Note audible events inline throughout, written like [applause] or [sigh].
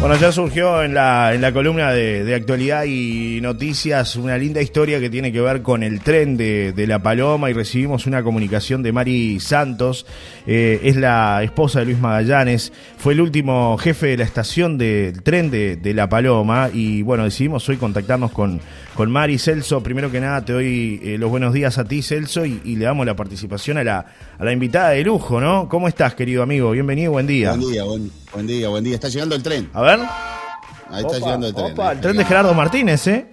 Bueno, ya surgió en la, en la columna de, de, actualidad y noticias una linda historia que tiene que ver con el tren de, de La Paloma y recibimos una comunicación de Mari Santos, eh, es la esposa de Luis Magallanes, fue el último jefe de la estación del tren de, de, La Paloma y bueno, decidimos hoy contactarnos con, con Mari Celso. Primero que nada te doy eh, los buenos días a ti Celso y, le damos la participación a la, a la invitada de lujo, ¿no? ¿Cómo estás querido amigo? Bienvenido, buen día. Buen día, buen, buen día, buen día. Está llegando el tren. A ver. Ahí está llegando el tren. Opa, el tren de Gerardo Martínez, ¿eh?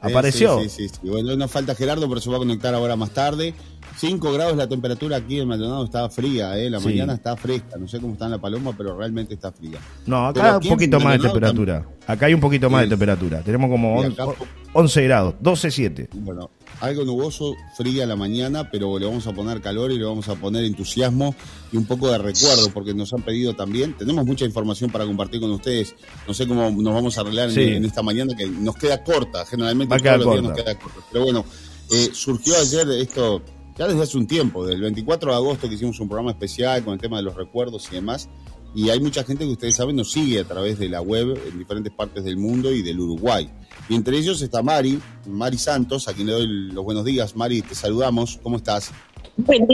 Apareció. Sí, sí, sí, sí. Bueno, nos falta Gerardo, pero se va a conectar ahora más tarde. 5 grados la temperatura aquí en Maldonado está fría, ¿eh? La Sí. mañana está fresca. No sé cómo está en la paloma, pero realmente está fría. No, acá un poquito más de temperatura. Acá hay un poquito más de temperatura. Tenemos como Y on- acá- 11 grados, 12, 7. Bueno, algo nuboso, fría la mañana, pero le vamos a poner calor y le vamos a poner entusiasmo y un poco de recuerdo, porque nos han pedido también. Tenemos mucha información para compartir con ustedes. No sé cómo nos vamos a arreglar en- Sí. en, esta mañana, que nos queda corta. Generalmente todos los días nos queda corta. Pero bueno, eh, surgió ayer esto, ya desde hace un tiempo, del 24 de agosto que hicimos un programa especial con el tema de los recuerdos y demás. Y hay mucha gente que ustedes saben nos sigue a través de la web en diferentes partes del mundo y del Uruguay. Y entre ellos está Mari, Mari Santos, a quien le doy los buenos días. Mari, te saludamos. ¿Cómo estás? Buen,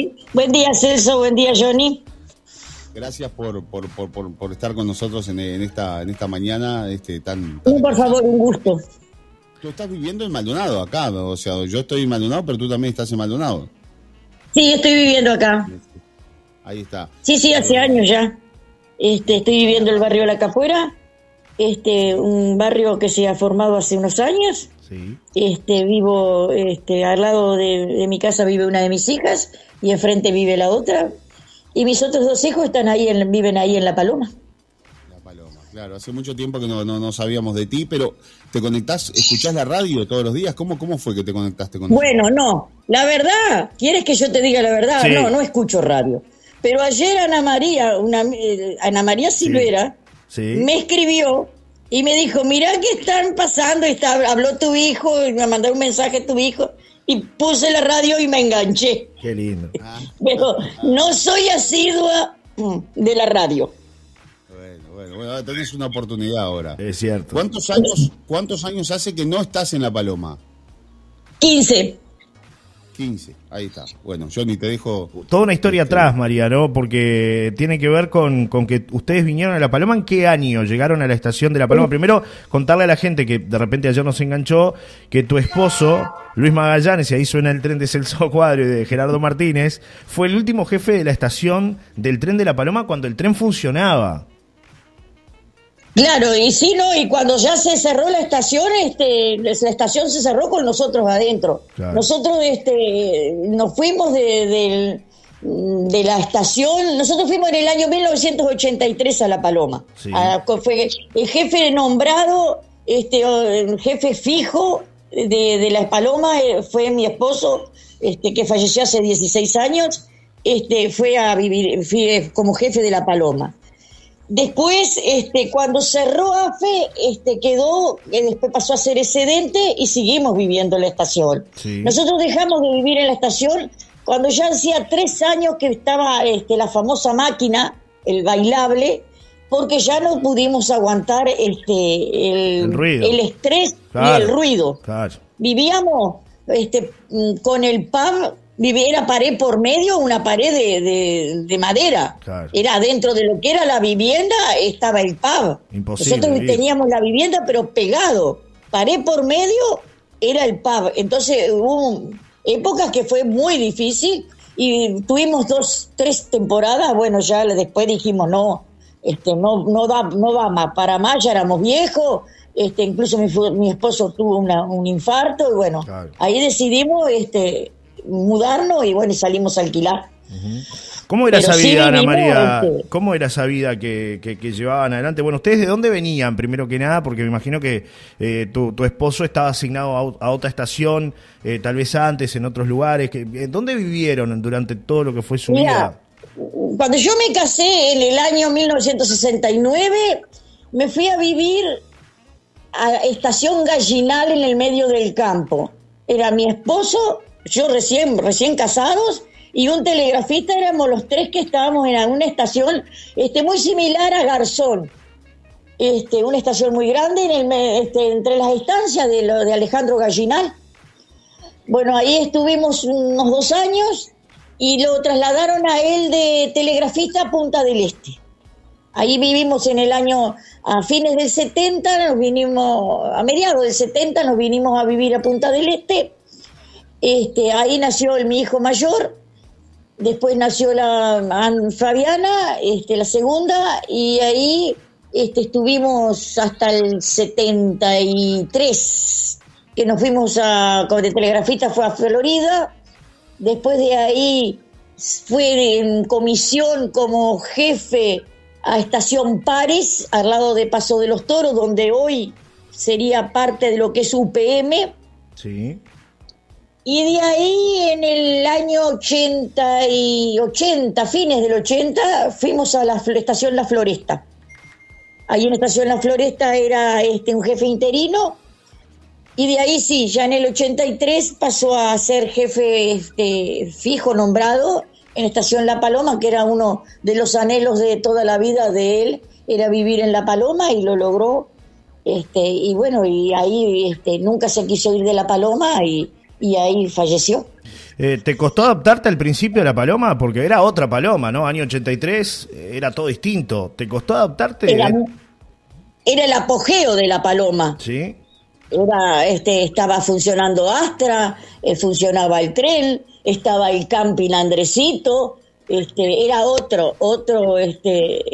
día, Celso. Buen día, Johnny. Gracias por, por, por, por, estar con nosotros en, en esta, en esta mañana este, tan... No, por favor, un gusto. Tú estás viviendo en Maldonado acá, o sea, yo estoy en Maldonado, pero tú también estás en Maldonado. Sí, estoy viviendo acá. Ahí está. Sí, sí, hace años ya. Este, estoy viviendo en el barrio La Capuera, este, un barrio que se ha formado hace unos años. Sí. Este, vivo, este, al lado de, de mi casa vive una de mis hijas y enfrente vive la otra. Y mis otros dos hijos están ahí, en, viven ahí en La Paloma. La Paloma, claro. Hace mucho tiempo que no, no, no sabíamos de ti, pero ¿te conectás, escuchás la radio todos los días? ¿Cómo, cómo fue que te conectaste con Bueno, no, la verdad, ¿quieres que yo te diga la verdad? Sí. No, no escucho radio. Pero ayer Ana María, una, eh, Ana María Silvera, Sí. me escribió y me dijo, mirá qué están pasando, está, habló tu hijo, y me mandó un mensaje a tu hijo, y puse la radio y me enganché. Qué lindo. [laughs] Pero no soy asidua mm, de la radio. Bueno, bueno, bueno, ahora tenés una oportunidad ahora. Es cierto. ¿Cuántos años, ¿Cuántos años hace que no estás en La Paloma? 15. 15, ahí está. Bueno, yo ni te dejo... Toda una historia Este, atrás, María, ¿no? Porque tiene que ver con, con que ustedes vinieron a La Paloma. ¿En qué año llegaron a la estación de La Paloma? Primero, contarle a la gente que de repente ayer nos enganchó que tu esposo, Luis Magallanes, y ahí suena el tren de Celso Cuadro y de Gerardo Martínez, fue el último jefe de la estación del tren de La Paloma cuando el tren funcionaba. Claro, y sí, ¿no? Y cuando ya se cerró la estación, este, la estación se cerró con nosotros adentro. Claro. Nosotros este, nos fuimos de, la estación, nosotros fuimos en el año 1983 a La Paloma. Sí. A- fue el jefe nombrado, este, el jefe fijo de, de La Paloma eh, fue mi esposo, este, que falleció hace 16 años, este, fue a vivir fue como jefe de La Paloma. Después, este, cuando cerró AFE, este, quedó, eh, después pasó a ser excedente y seguimos viviendo en la estación. Sí. Nosotros dejamos de vivir en la estación cuando ya hacía tres años que estaba este, la famosa máquina, el bailable, porque ya no pudimos aguantar este, el, El ruido. el estrés Claro. y el ruido Claro. vivíamos este, mm, con el pub, era pared por medio, una pared de, de- de madera. Claro. Era dentro de lo que era la vivienda, estaba el pub. Imposible Nosotros teníamos la vivienda, pero pegado. Pared por medio era el pub. Entonces hubo épocas que fue muy difícil y tuvimos dos, tres temporadas. Bueno, ya después dijimos no, este, no, no da, no da más. Para más ya éramos viejos. Este, incluso mi, mi esposo tuvo una- un infarto y bueno, Claro. ahí decidimos este, mudarnos y bueno, y salimos a alquilar. ¿Cómo era Pero esa sí vida, Ana María? este- ¿Cómo era esa vida que, que- que llevaban adelante? Bueno, ¿ustedes de dónde venían, primero que nada? Porque me imagino que eh, tu, tu esposo estaba asignado a, a otra estación, eh, tal vez antes, en otros lugares. Que, eh, ¿Dónde vivieron durante todo lo que fue su vida? cuando yo me casé en el año 1969, me fui a vivir a Estación Gallinal en el medio del campo. Era mi esposo, yo recién, recién casados, y un telegrafista, éramos los tres que estábamos en una estación este, muy similar a Garzón. este, una estación muy grande en el este, entre las estancias de, de Alejandro Gallinal. Bueno, ahí estuvimos unos dos años y lo trasladaron a él de telegrafista a Punta del Este. Ahí vivimos en el año, a fines del 70, nos vinimos, a mediados del 70 nos vinimos a vivir a Punta del Este. Este, ahí nació mi hijo mayor, después nació la An- Fabiana, este, la segunda, y ahí este, estuvimos hasta el 73, que nos fuimos a, como de telegrafista fue a Florida, después de ahí fue en comisión como jefe a Estación Pares, al lado de Paso de los Toros, donde hoy sería parte de lo que es UPM. Sí. Y de ahí en el año 80 y 80, fines del 80, fuimos a la estación La Floresta. Ahí en la estación La Floresta era este, un jefe interino. Y de ahí sí, ya en el 83 pasó a ser jefe este, fijo nombrado en estación La Paloma, que era uno de los anhelos de toda la vida de él, era vivir en La Paloma y lo logró. Este, y bueno, y ahí este, nunca se quiso ir de La Paloma y, y ahí falleció. Eh, ¿Te costó adaptarte al principio a la paloma? Porque era otra paloma, ¿no? Año 83 eh, era todo distinto. ¿Te costó adaptarte? Era, era el apogeo de La Paloma. Sí. Era, este, estaba funcionando Astra, eh, funcionaba el tren, estaba el camping Andresito, este, era otro, otro, este,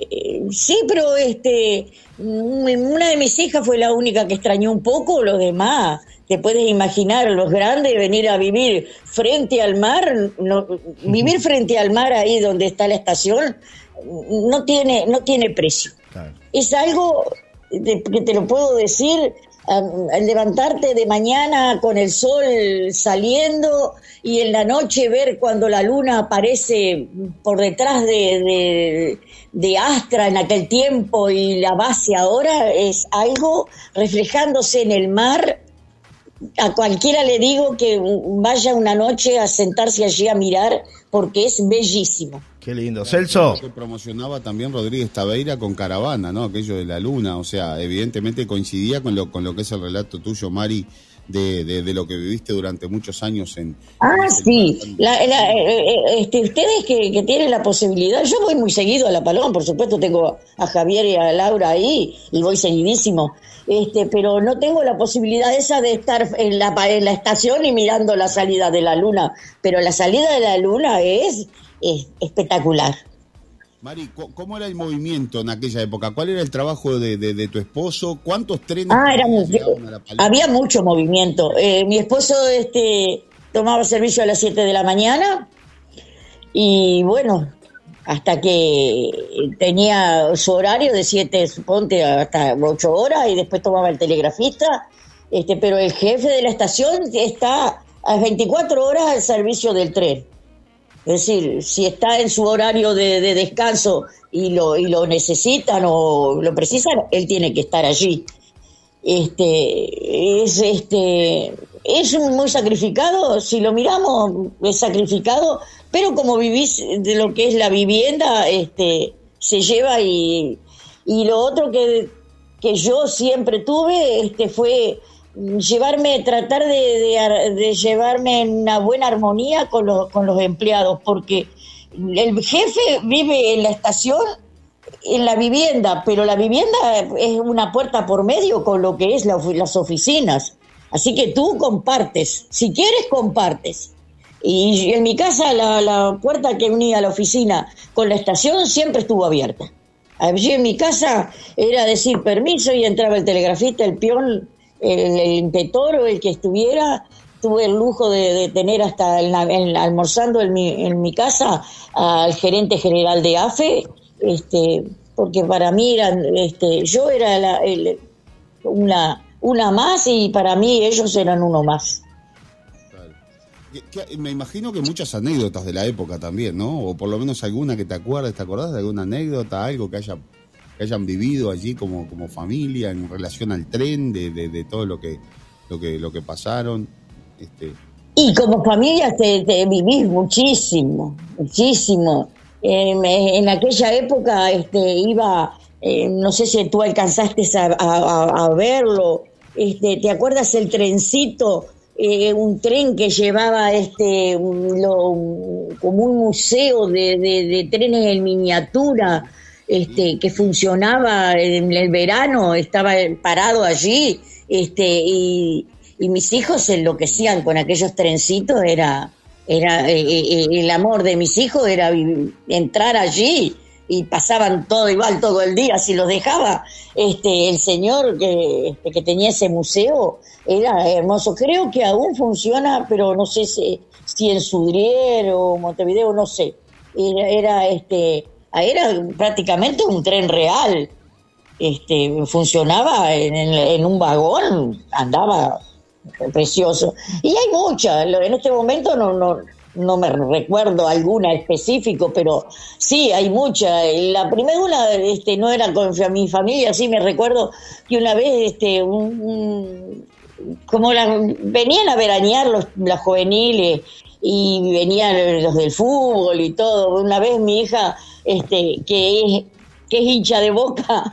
sí, pero este, mm, una de mis hijas fue la única que extrañó un poco, los demás, te puedes imaginar, los grandes venir a vivir frente al mar, no, vivir frente al mar ahí donde está la estación, no tiene, no tiene precio Claro. es algo de- que te lo puedo decir al levantarte de mañana con el sol saliendo y en la noche ver cuando la luna aparece por detrás de, de, de Astra en aquel tiempo y la base ahora es algo reflejándose en el mar a cualquiera le digo que vaya una noche a sentarse allí a mirar porque es bellísimo Qué lindo. Celso. Que promocionaba también Rodríguez Tabeira con Caravana, ¿no? Aquello de la luna, o sea, evidentemente coincidía con lo, con lo que es el relato tuyo, Mari, de, de, de lo que viviste durante muchos años en... Ah, en sí. La- la- eh, eh, este, ustedes que, que tienen la posibilidad, yo voy muy seguido a La Paloma, por supuesto tengo a Javier y a Laura ahí y voy seguidísimo, este, pero no tengo la posibilidad esa de estar en la, en la estación y mirando la salida de la luna, pero la salida de la luna es, es espectacular. Mari, ¿cu- ¿cómo era el movimiento en aquella época? ¿Cuál era el trabajo de, de- de tu esposo? ¿Cuántos trenes Ah, era mu- llegaban a La Paloma? había mucho movimiento. Eh, mi esposo este, tomaba servicio a las 7 de la mañana y bueno, hasta que tenía su horario de 7, suponte, hasta 8 horas y después tomaba el telegrafista. Este, pero el jefe de la estación está a 24 horas al servicio del tren. Es decir, si está en su horario de, de descanso y lo, y lo necesitan o lo precisan, él tiene que estar allí. Este, es este, es muy sacrificado, si lo miramos, es sacrificado, pero como vivís de lo que es la vivienda, este, se lleva y, y lo otro que, que yo siempre tuve, este, fue llevarme, tratar de, de ar- de llevarme en una buena armonía con los, empleados, porque el jefe vive en la estación en la vivienda, pero la vivienda es una puerta por medio con lo que es las oficinas. Así que tú compartes, si quieres compartes. Y en mi casa la, la puerta que unía la oficina con la estación siempre estuvo abierta. Allí en mi casa era decir permiso y entraba el telegrafista, el peón, el, el inspector o el que estuviera. Tuve el lujo de, tener hasta almorzando en mi, en mi casa al gerente general de AFE, este, porque para mí eran, este, yo era la- el- una, una más y para mí ellos eran uno más. Me imagino que muchas anécdotas de la época también, ¿no? O por lo menos alguna que te acuerdes, ¿te acordás de alguna anécdota, algo que, haya, que hayan vivido allí como, como familia en relación al tren, de, de, de todo lo que, lo que, lo que pasaron? Este, Y como familia te, vivís muchísimo, muchísimo. En, aquella época este, iba eh, no sé si tú alcanzaste a, verlo, este, ¿te acuerdas el trencito? Eh, un tren que llevaba este como un museo de, trenes en miniatura este que funcionaba en el verano estaba parado allí este y, y mis hijos se enloquecían con aquellos trencitos era era eh, eh, el amor de mis hijos era entrar allí y pasaban todo igual todo el día si los dejaba este el señor que, este, que tenía ese museo era hermoso. Creo que aún funciona pero no sé si, si en Sudrier o Montevideo no sé. Era, era este era prácticamente un tren real este funcionaba en, un vagón andaba precioso y hay muchas en este momento no no no me recuerdo alguna específico, pero sí, hay mucha. La primera una este, no era con mi familia, sí me recuerdo que una vez este, como la, venían a veranear los, las juveniles y venían los del fútbol y todo. Una vez mi hija, este, que es que hincha de boca,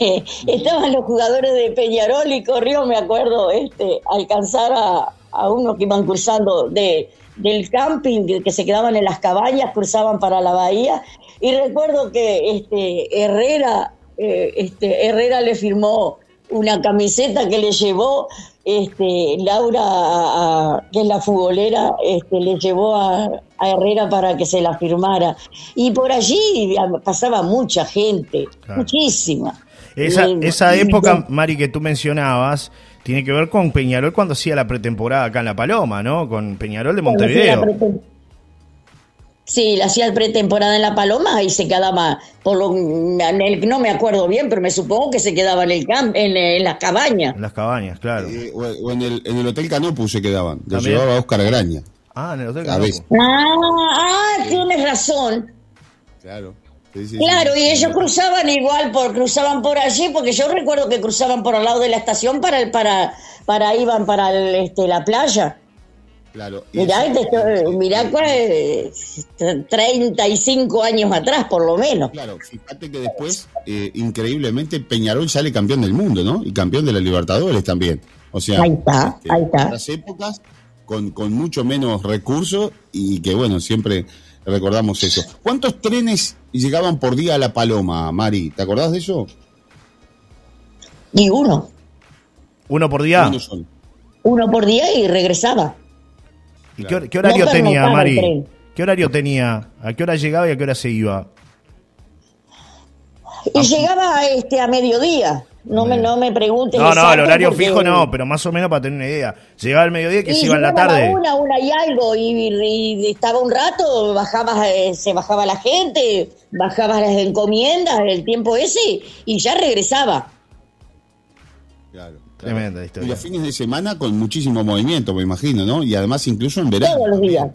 [laughs] estaban los jugadores de Peñarol y corrió, me acuerdo, este, alcanzar a, a unos que iban cruzando de, del camping que se quedaban en las cabañas, cruzaban para la bahía. Y recuerdo que este Herrera, eh, este Herrera le firmó una camiseta que le llevó este Laura, que es la futbolera, este, le llevó a, Herrera para que se la firmara. Y por allí pasaba mucha gente, muchísima. Esa, eh, esa época, Mari, que tú mencionabas, tiene que ver con Peñarol cuando hacía la pretemporada acá en La Paloma, ¿no? Con Peñarol de Montevideo. Sí, la hacía pretemporada en La Paloma y se quedaba, por lo, no me acuerdo bien, pero me supongo que se quedaba en el camp, en, las cabañas. En las cabañas, claro. Eh, o, en, el, en el Hotel Canopus se quedaban, lo llevaba Oscar Graña. Ah, en el Hotel Canopus. Ah, ah, tienes razón. Claro claro, y ellos cruzaban igual, por, cruzaban por allí, porque yo recuerdo que cruzaban por al lado de la estación para, para, para iban para este, la playa. Claro. Mirá, mirá 35 años atrás, por lo menos. Claro, fíjate que después, eh, increíblemente, Peñarol sale campeón del mundo, ¿no? Y campeón de la Libertadores también. O sea, ahí está, este, ahí está. En las épocas, con, con mucho menos recursos y que, bueno, siempre recordamos eso. ¿Cuántos trenes llegaban por día a La Paloma, Mari? ¿Te acordás de eso? Ni uno. ¿Uno por día? Uno por día y regresaba. ¿Y qué, horario tenía, Mari? ¿Qué horario tenía? ¿A qué hora llegaba y a qué hora se iba? Y llegaba este, a mediodía. No me, no me preguntes. No, no, el horario fijo no, pero más o menos para tener una idea. Llegaba al mediodía que se iba en la tarde. Una, una y algo, y, estaba un rato, bajaba, eh, se bajaba la gente, bajaba las encomiendas, el tiempo ese, y ya regresaba. Claro. Tremenda historia. Y los fines de semana con muchísimo movimiento, me imagino, ¿no? Y además incluso en verano. Todos los días.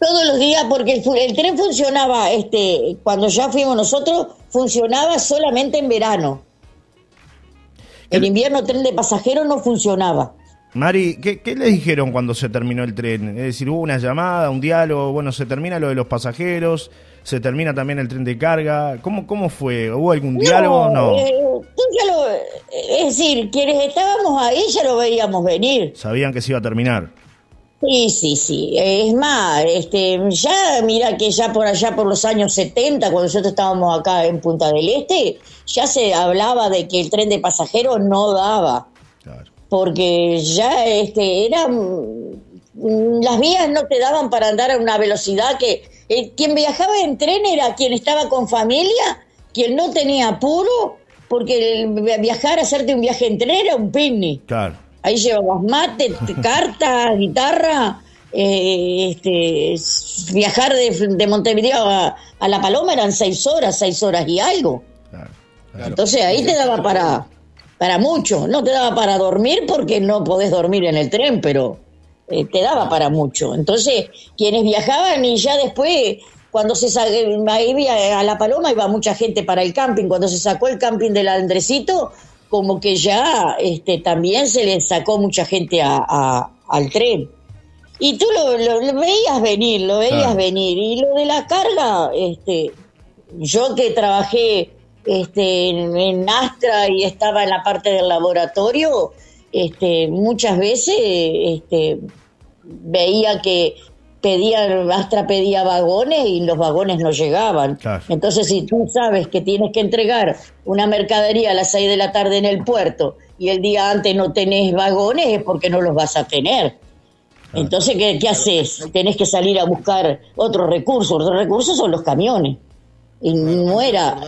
Todos los días, porque el, el tren funcionaba, este, cuando ya fuimos nosotros, funcionaba solamente en verano el invierno tren de pasajeros no funcionaba. Mari, ¿qué, ¿qué, le dijeron cuando se terminó el tren? Es decir, hubo una llamada, un diálogo, bueno, se termina lo de los pasajeros, se termina también el tren de carga. ¿Cómo, cómo fue? ¿Hubo algún diálogo? No. Eh, es decir, quienes estábamos ahí ya lo veíamos venir. Sabían que se iba a terminar. Sí, sí, sí. Es más, este, ya mira que ya por allá por los años 70, cuando nosotros estábamos acá en Punta del Este, ya se hablaba de que el tren de pasajeros no daba. Porque ya este, eran las vías no te daban para andar a una velocidad que eh, quien viajaba en tren era quien estaba con familia, quien no tenía apuro, porque viajar, hacerte un viaje en tren era un picnic. Claro. Ahí llevabas mate, [laughs] carta, guitarra. Eh, este, viajar de, Montevideo a, La Paloma eran seis horas, seis horas y algo. Entonces ahí te daba para, para mucho. No te daba para dormir porque no podés dormir en el tren, pero eh, te daba para mucho. Entonces, quienes viajaban y ya después, cuando se ahí a La Paloma iba mucha gente para el camping. Cuando se sacó el camping del Andresito, como que ya este, también se le sacó mucha gente a, al tren. Y tú lo, veías venir, lo veías venir. Y lo de la carga, este, yo que trabajé este, en, Astra y estaba en la parte del laboratorio, este, muchas veces este, veía que pedía, Astra pedía vagones y los vagones no llegaban. Entonces, si tú sabes que tienes que entregar una mercadería a las 6 de la tarde en el puerto y el día antes no tenés vagones, es porque no los vas a tener. Entonces, ¿qué, ¿qué, haces? Tenés que salir a buscar otros recursos. Otros recursos son los camiones. Y no era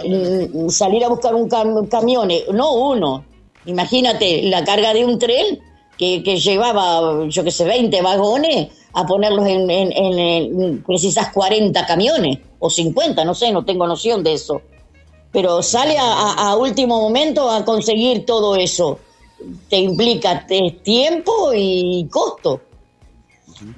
salir a buscar un camión, no uno. Imagínate la carga de un tren que, que llevaba, yo que sé, 20 vagones a ponerlos en, en, precisas 40 camiones o 50, no sé, no tengo noción de eso. Pero sale a, último momento a conseguir todo eso. Te implica tiempo y costo.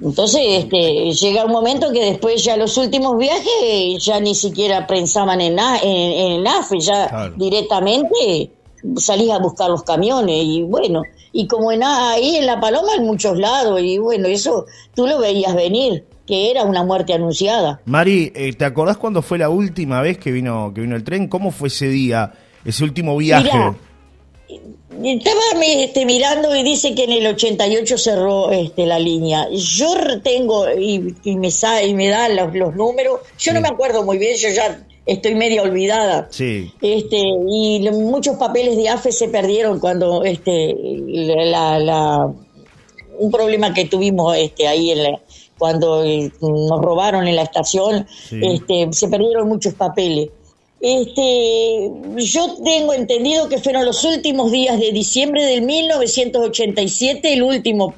Entonces, este, llega un momento que después ya los últimos viajes ya ni siquiera pensaban en, en, en AFE, ya directamente salís a buscar los camiones y bueno, y como en, ahí en La Paloma en muchos lados, y bueno, eso tú lo veías venir, que era una muerte anunciada. Mari, eh, ¿te acordás cuándo fue la última vez que vino, que vino el tren? ¿Cómo fue ese día, ese último viaje? estaba este, mirando y dice que en el 88 cerró este, la línea. Yo tengo, y, me, y me dan los, números, yo no me acuerdo muy bien, yo ya estoy media olvidada. Sí. Este, y muchos papeles de AFE se perdieron cuando este, la, un problema que tuvimos este, ahí en cuando eh, nos robaron en la estación, este, se perdieron muchos papeles. Este, yo tengo entendido que fueron los últimos días de diciembre del 1987 el último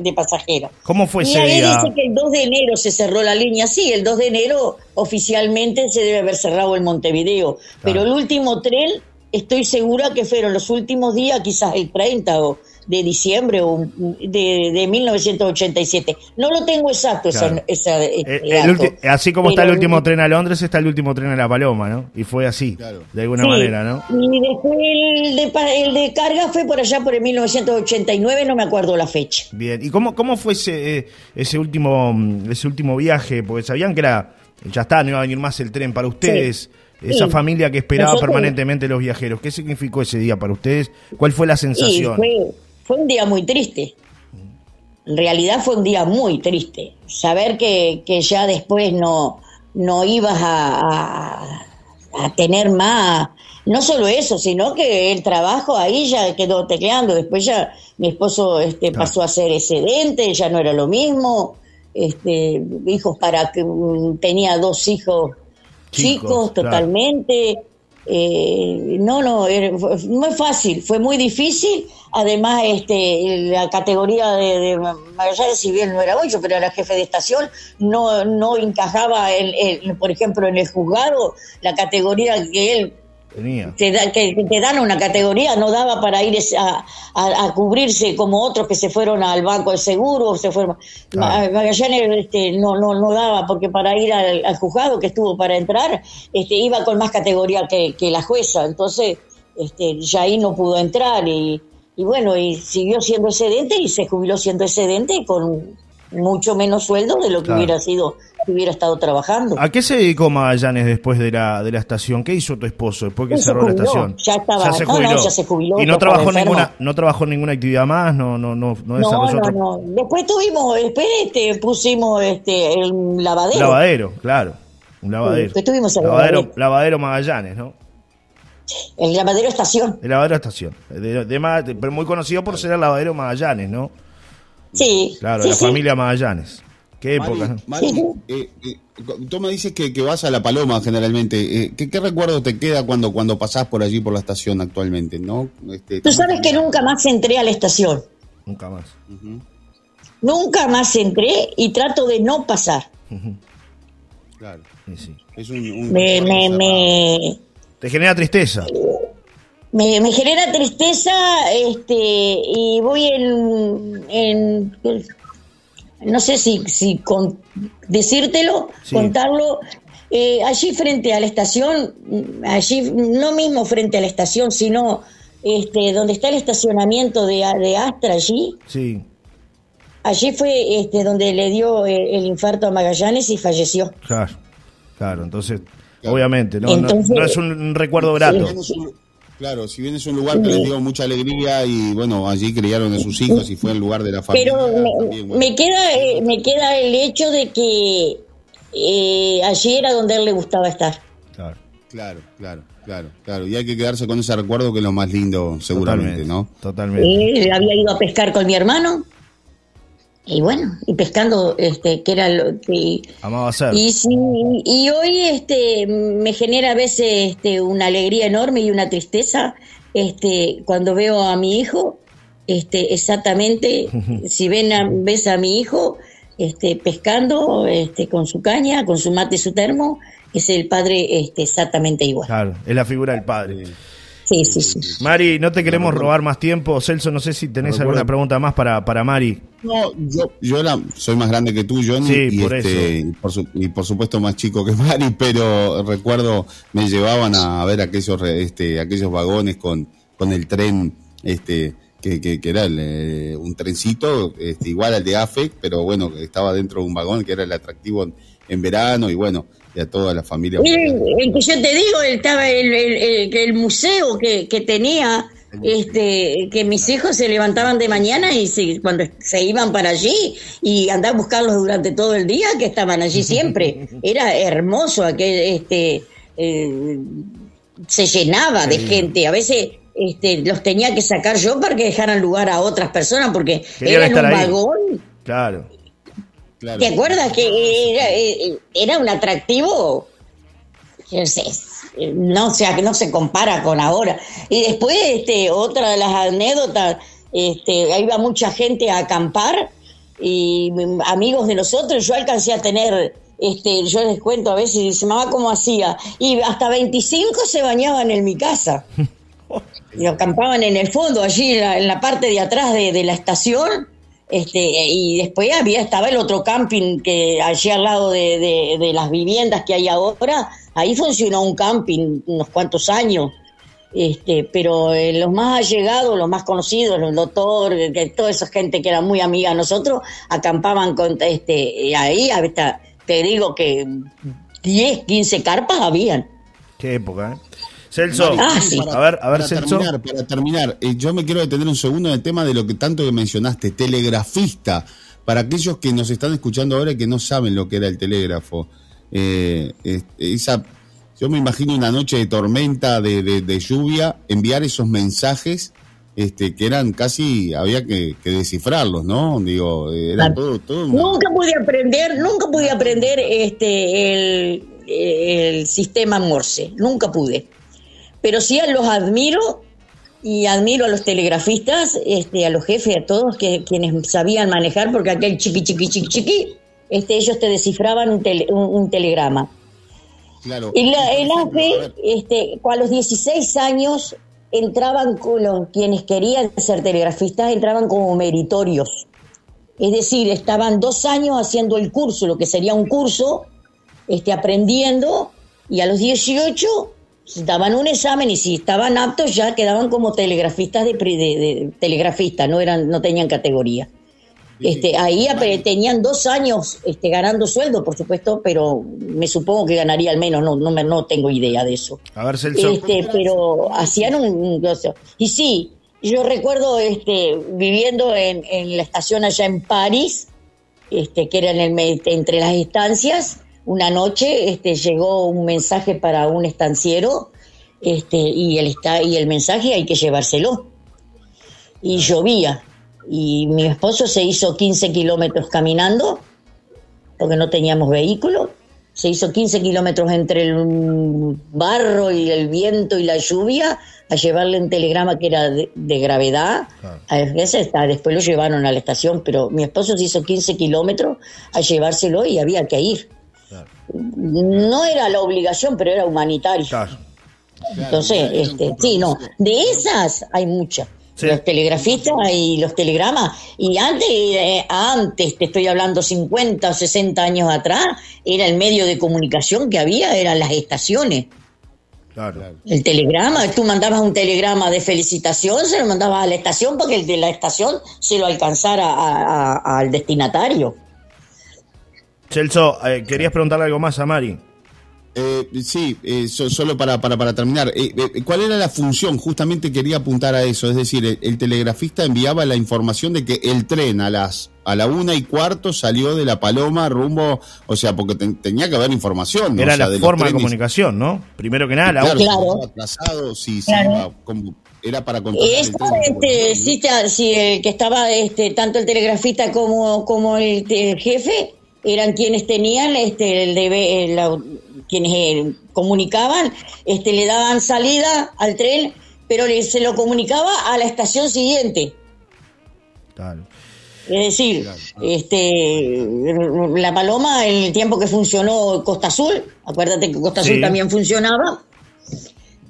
de pasajero. ¿Cómo fue ese y ahí dice que el 2 de enero se cerró la línea. Sí, el 2 de enero oficialmente se debe haber cerrado el Montevideo, pero el último tren estoy segura que fueron los últimos días, quizás el 30 o de diciembre o de, de 1987. No lo tengo exacto esa, eh, Así como está el último tren a Londres, está el último tren a La Paloma, ¿no? Y fue así, de alguna manera, ¿no? Y después el de, el de carga fue por allá por el 1989, no me acuerdo la fecha. Bien, ¿y cómo, cómo fue ese, eh, ese, último, ese último viaje? Porque sabían que era, ya está, no iba a venir más el tren para ustedes. Esa familia que esperaba permanentemente los viajeros. ¿Qué significó ese día para ustedes? ¿Cuál fue la sensación? fue un día muy triste. En realidad fue un día muy triste. Saber que, ya después no, no ibas a, a, tener más, no solo eso, sino que el trabajo ahí ya quedó tecleando. Después ya mi esposo este, pasó a ser excedente, ya no era lo mismo. Este, hijos para que mm, tenía dos hijos chicos, totalmente. Eh, no, no, muy fácil, fue muy difícil. Además, este, la categoría de, de Magallanes, si bien no era mucho, pero era jefe de estación, no, no encajaba, por ejemplo, en el juzgado, la categoría que él te, que, te dan una categoría, no daba para ir a, cubrirse como otros que se fueron al banco de seguro, se fueron. Magallanes este, no, no, no daba, porque para ir al, juzgado que estuvo para entrar, este, iba con más categoría que, que la jueza, entonces este, ya ahí no pudo entrar y, y bueno, y siguió siendo excedente y se jubiló siendo excedente con mucho menos sueldo de lo que hubiera sido si hubiera estado trabajando. ¿A qué se dedicó Magallanes después de la, de la estación? ¿Qué hizo tu esposo después que cerró la estación? Ya estaba, ya se jubiló. No, ya se jubiló y no trabajó ninguna, no trabajó ninguna actividad más, no, no, no, no desarrolló no, no, Después tuvimos, después este, pusimos este el lavadero. Lavadero, claro, un lavadero. Sí, tuvimos el lavadero, lavadero Magallanes, ¿no? El lavadero estación. El lavadero estación, de, pero muy conocido por ser el lavadero Magallanes, ¿no? Sí. Claro, la familia Magallanes. ¿Qué época? Eh, eh, tú me dices que, vas a La Paloma generalmente. Eh, ¿qué, recuerdo te queda cuando, cuando pasás por allí por la estación actualmente? ¿no? Este, tú sabes que nunca más entré a la estación. Nunca más. Nunca más entré y trato de no pasar. Claro. Sí, Es un, me, me, Te genera tristeza me, me genera tristeza este y voy en, no sé si, si con, decírtelo, contarlo. Eh, allí frente a la estación, allí no mismo frente a la estación, sino este donde está el estacionamiento de, de Astra allí. Sí. Allí fue este donde le dio el, infarto a Magallanes y falleció. Claro, claro. Entonces obviamente. No, no, es un recuerdo grato. Claro, si bien es un lugar que les dio mucha alegría y bueno, allí criaron a sus hijos y fue el lugar de la familia. Pero me, queda, eh, me queda el hecho de que eh, allí era donde él le gustaba estar. Claro, claro, claro, claro, claro. Y hay que quedarse con ese recuerdo que es lo más lindo, seguramente, ¿no? Totalmente. Él había ido a pescar con mi hermano y bueno, y pescando, este, que era lo que amaba hacer. Y, y hoy este me genera a veces este, una alegría enorme y una tristeza este cuando veo a mi hijo este exactamente [laughs] si ven a, ves a mi hijo este pescando este con su caña, con su mate y su termo, es el padre este exactamente igual. Claro, es la figura del padre. Sí, sí, sí. Mari, no te queremos robar más tiempo. Celso, no sé si tenés alguna pregunta más para, para Mari. No, yo, yo soy más grande que tú, Johnny. Sí, y, por este, Y por, supuesto más chico que [laughs] Mari, pero recuerdo me llevaban a ver aquellos, este, aquellos vagones con, con el tren, este, que, que, era eh, un trencito este, igual al de AFE, pero bueno, estaba dentro de un vagón que era el atractivo en verano y bueno, y a toda la familia. El, que yo te digo, estaba el, el, museo que, que tenía, este, que mis hijos se levantaban de mañana y se, cuando se iban para allí y andaba a buscarlos durante todo el día, que estaban allí siempre. [laughs] Era hermoso aquel, este, eh, se llenaba de gente. A veces este, los tenía que sacar yo para que dejaran lugar a otras personas porque era un vagón. Claro ¿Te acuerdas que era, eh, era un atractivo? no, sea, no se compara con ahora. Y después, este, otra de las anécdotas, este, iba mucha gente a acampar y amigos de nosotros, yo alcancé a tener, este, yo les cuento a veces, y mamá, ¿cómo hacía? Y hasta 25 se bañaban en mi casa. [laughs] y acampaban en el fondo, allí en la, parte de atrás de, de la estación este, y después había estaba el otro camping que allí al lado de, de, las viviendas que hay ahora, ahí funcionó un camping unos cuantos años. Este, pero eh, los más allegados, los más conocidos, los doctor, toda esa gente que era muy amiga de nosotros, acampaban con este, ahí hasta, te digo que 10, 15 carpas habían. Qué época, ¿eh? Celso, ah, a ver, a ver, para Terminar, para terminar, eh, yo me quiero detener un segundo en el tema de lo que tanto que mencionaste, telegrafista. Para aquellos que nos están escuchando ahora y que no saben lo que era el telégrafo, eh, esa, yo me imagino una noche de tormenta, de, lluvia, enviar esos mensajes este, que eran casi, había que, descifrarlos, ¿no? Digo, era todo, todo Nunca pude aprender, nunca pude aprender este, el, el sistema Morse, nunca pude pero sí los admiro y admiro a los telegrafistas, este, a los jefes, a todos que, quienes sabían manejar, porque aquel chiqui, chiqui, chiqui, chiqui, este, ellos te descifraban un, un, telegrama. Claro. Y la, el AFE, este, a los 16 años, entraban con quienes querían ser telegrafistas, entraban como meritorios. Es decir, estaban dos años haciendo el curso, lo que sería un curso, este, aprendiendo, y a los 18 daban un examen y si estaban aptos ya quedaban como telegrafistas de, telegrafistas, no eran, no tenían categoría. Este, ahí tenían dos años este, ganando sueldo, por supuesto, pero me supongo que ganaría al menos, no, no, no tengo idea de eso. A ver, Este, pero hacían un, Y sí, yo recuerdo este, viviendo en, en la estación allá en París, este, que era en el, entre las estancias, una noche este, llegó un mensaje para un estanciero este, y, el, y el mensaje hay que llevárselo. Y llovía. Y mi esposo se hizo 15 kilómetros caminando, porque no teníamos vehículo. Se hizo 15 kilómetros entre el barro y el viento y la lluvia a llevarle un telegrama que era de, gravedad. A veces después lo llevaron a la estación, pero mi esposo se hizo 15 kilómetros a llevárselo y había que ir. No era la obligación, pero era humanitario. Entonces, este, sí, no, de esas hay muchas. Los telegrafistas y los telegramas. Y antes, eh, antes, te estoy hablando 50 o 60 años atrás, era el medio de comunicación que había, eran las estaciones. El telegrama, tú mandabas un telegrama de felicitación, se lo mandabas a la estación porque el de la estación se lo alcanzara al destinatario. Celso, eh, querías preguntarle algo más a Mari. Eh, sí, eh, solo para, para, para terminar. Eh, ¿Cuál era la función? Justamente quería apuntar a eso. Es decir, el, telegrafista enviaba la información de que el tren a las a la una y cuarto salió de la Paloma rumbo, o sea, porque tenía que haber información. Era la forma de comunicación, ¿no? Primero que nada, la claro, claro. atrasado, sí, era para contar. Este, sí, sí, el que estaba, este, tanto el telegrafista como, como el, jefe, eran quienes tenían este, el debe, la, quienes eh, comunicaban, este, le daban salida al tren, pero se lo comunicaba a la estación siguiente. Es decir, este, la Paloma, en el tiempo que funcionó Costa Azul, acuérdate que Costa Azul también funcionaba,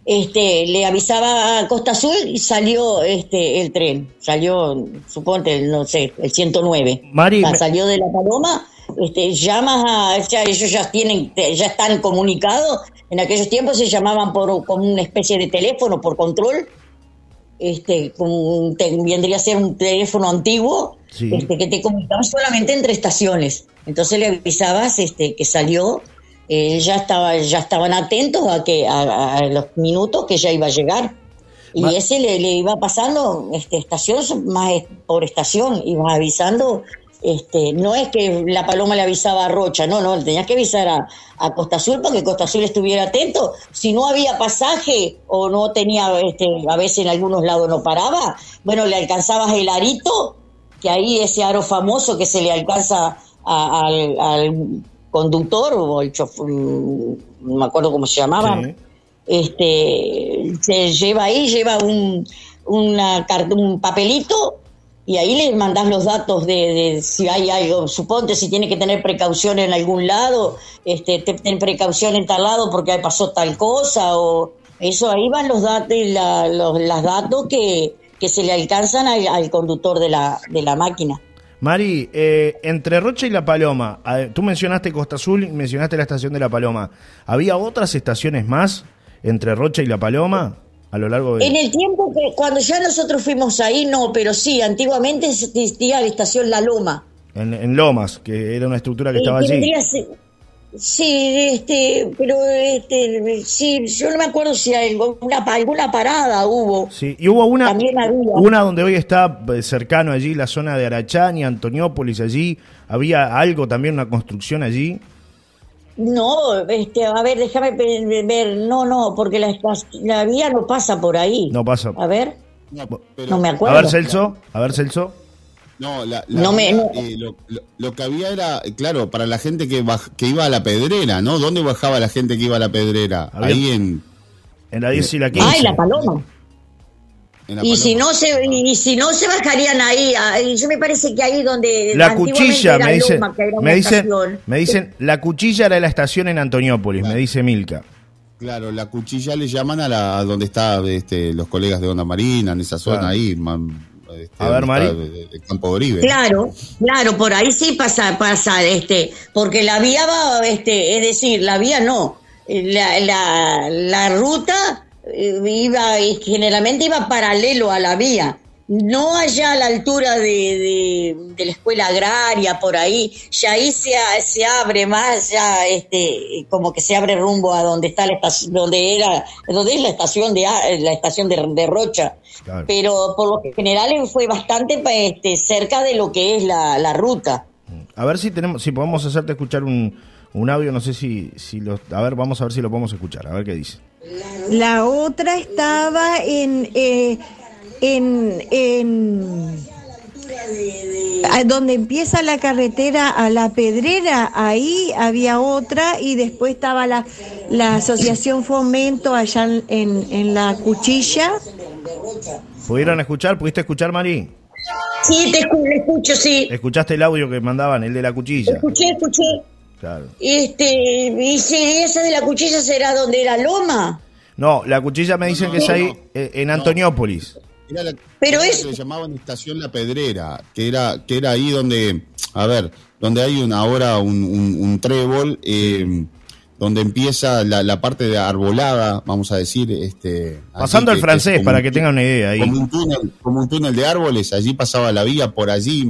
este, le avisaba a Costa Azul y salió este, el tren. Salió, suponte, no sé, el 109. Mari, Salió de la Paloma este, llamas a, ya, ellos ya tienen, ya están comunicados, en aquellos tiempos se llamaban por como una especie de teléfono por control, este, como vendría a ser un teléfono antiguo, este, que te comunicaba solamente entre estaciones. Entonces le avisabas este, que salió, eh, ya estaba, ya estaban atentos a que a, los minutos que ya iba a llegar. Y ese le, iba pasando este, estación más por estación, iba avisando este, no es que la paloma le avisaba a Rocha, no, no, tenías que avisar a, Costa Azul para que Costa Azul estuviera atento. Si no había pasaje o no tenía, este, a veces en algunos lados no paraba, bueno, le alcanzabas el arito, que ahí ese aro famoso que se le alcanza al, conductor o el chofer, no me acuerdo cómo se llamaba, este, se lleva ahí, lleva un, una, un papelito y ahí le mandás los datos de, si hay algo, suponte si tiene que tener precaución en algún lado, este, ten precaución en tal lado porque pasó tal cosa, o eso ahí van los datos, los las datos que, que se le alcanzan al, conductor de la, de la máquina. Mari, eh, entre Rocha y La Paloma, tú mencionaste Costa Azul y mencionaste la estación de La Paloma. ¿Había otras estaciones más entre Rocha y La Paloma? A lo largo de... En el tiempo que cuando ya nosotros fuimos ahí, no, pero sí, antiguamente existía la estación La Loma. En, Lomas, que era una estructura que estaba allí. Sí, este, pero este, sí, yo no me acuerdo si alguna, alguna parada hubo. Sí, y hubo una, una donde hoy está eh, cercano allí, la zona de Arachani, Antoniópolis, allí, había algo también, una construcción allí. No, este, a ver, déjame ver. No, no, porque la, la vía no pasa por ahí. No pasa. A ver. No, me acuerdo. A ver, Celso. A ver, Celso. No, la, no me, eh, lo, que había era, claro, para la gente que, que iba a la pedrera, ¿no? ¿Dónde bajaba la gente que iba a la pedrera? Ahí en... En la 10 y la 15. Ah, en la Paloma y si no se y si no se bajarían ahí, yo me parece que ahí donde la cuchilla me dicen me dicen me dicen la cuchilla era la estación en Antoniópolis, me dice Milka. Claro, la cuchilla le llaman a la donde está este, los colegas de Onda Marina, en esa zona ahí, este, a ver, Mari. De, Campo Oribe. Claro, claro, por ahí sí pasa, pasa, este, porque la vía va, este, es decir, la vía no, la, la, la ruta eh, iba generalmente iba paralelo a la vía, no allá a la altura de, de, la escuela agraria, por ahí, ya ahí se, se, abre más, ya este, como que se abre rumbo a donde está la estación, donde era, donde es la estación de la estación de, Rocha. Pero por lo general fue bastante este, cerca de lo que es la, la ruta. A ver si tenemos, si podemos hacerte escuchar un, un audio, no sé si, si lo, a ver, vamos a ver si lo podemos escuchar, a ver qué dice. La otra estaba en, eh, en, en donde empieza la carretera a la Pedrera, ahí había otra y después estaba la, la Asociación Fomento allá en, en la Cuchilla. ¿Pudieron escuchar? ¿Pudiste escuchar, Mari? Sí, te escucho, sí. ¿Escuchaste el audio que mandaban, el de la cuchilla? Escuché, escuché. Este, y si esa de la cuchilla será donde era Loma. No, la cuchilla me dicen que es ahí eh, en Antoniópolis. Pero es le llamaban estación La Pedrera, que era que era ahí donde, a ver, donde hay una ahora un, trébol, eh, donde empieza la, parte de arbolada, vamos a decir, este. Pasando el francés para que tengan una idea ahí. Como un túnel, como un túnel de árboles, allí pasaba la vía por allí,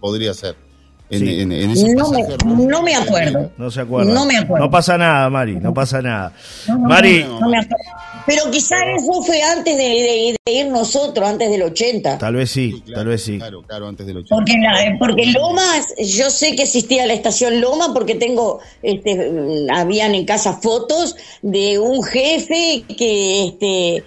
podría ser. En, Sí. en- en ese No me, no acuerdo. No se acuerda. No me acuerdo. No pasa nada, Mari, no pasa nada. No, no, Mari, no, no me acuerdo. Pero quizá eso fue antes de, de- de ir nosotros, antes del 80. tal vez sí, Sí, claro, tal vez sí. Claro, claro, antes del 80. Porque, la- porque Lomas, yo sé que existía la estación Loma porque tengo, este, mm, habían en casa fotos de un jefe que, este,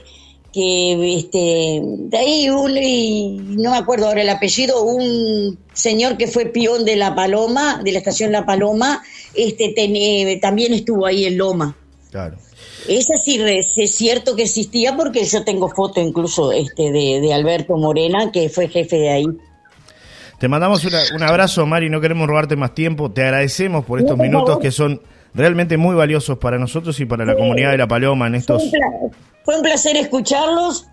que, este, de ahí un, y no me acuerdo ahora el apellido, un señor que fue peón de La Paloma, de la estación La Paloma, este, ten- también estuvo ahí en Loma. Claro. Esa sí es cierto que existía porque yo tengo foto incluso este de, de Alberto Morena, que fue jefe de ahí. Te mandamos una- un abrazo, Mari, no queremos robarte más tiempo. Te agradecemos por estos No, por minutos favor. que son realmente muy valiosos para nosotros y para la comunidad de La Paloma en estos... fue un placer escucharlos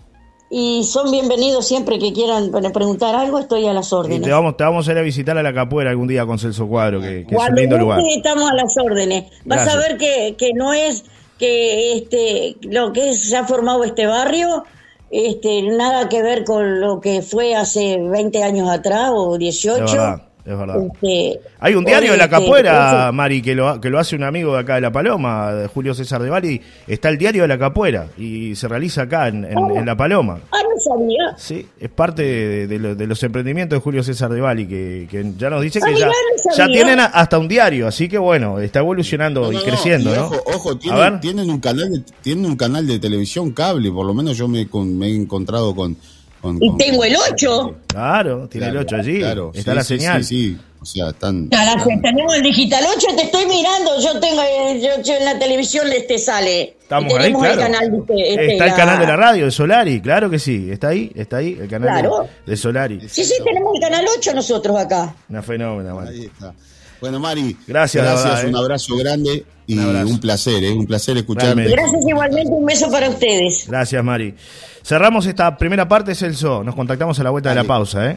y son bienvenidos siempre que quieran pre- preguntar algo, estoy a las Y órdenes. te vamos, te vamos a ir a visitar a la capuera algún día con Celso Cuadro, que, que es un lindo lugar. estamos a las órdenes. Vas Gracias. a ver que, que no es que este lo que es, se ha formado este barrio, este nada que ver con lo que fue hace 20 años atrás o 18. Es verdad, es verdad. Este, Hay un diario de la este, capuera, eso- Mari, que lo, que lo hace un amigo de acá de La Paloma, de Julio César de Bali. Está el diario de la capuera y se realiza acá en, en- en La Paloma. Ah, no sabía. Sí, es parte de, de lo- de los emprendimientos de Julio César de Bali, que, que ya nos dice Ah, que ya, no ya sabía. tienen a- hasta un diario, así que bueno, está evolucionando No, y no, creciendo, y ¿no? Ojo, tienen, tienen un canal de, tienen un canal de televisión cable, por lo menos yo me, con- me he encontrado con... con- Y con- tengo el 8. Claro, tiene Claro, el 8 allí, claro, está sí, la señal. Sí, sí, o sea, están... Tenemos el Digital 8, te estoy mirando, yo tengo, eh, yo, yo en la televisión este sale. Estamos ahí, tenemos claro. el canal de este- este, está el canal de la radio, de Solari, claro que sí, está ahí, está ahí, el canal de- Claro. de, Solari. Sí, sí, tenemos el canal 8 nosotros acá. Una fenómena. Ahí está. Bueno, Mari, Gracias, gracias, verdad, ¿eh? un abrazo grande y Un abrazo. un placer, ¿eh? un placer escucharte. Realmente. Gracias igualmente, un beso para ustedes. Gracias, Mari. Cerramos esta primera parte, Celso. Nos contactamos a la vuelta de la pausa, ¿eh?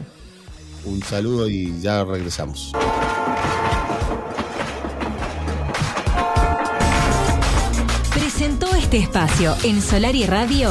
Un saludo y ya regresamos. Presentó este espacio en Solar y Radio.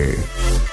Chile.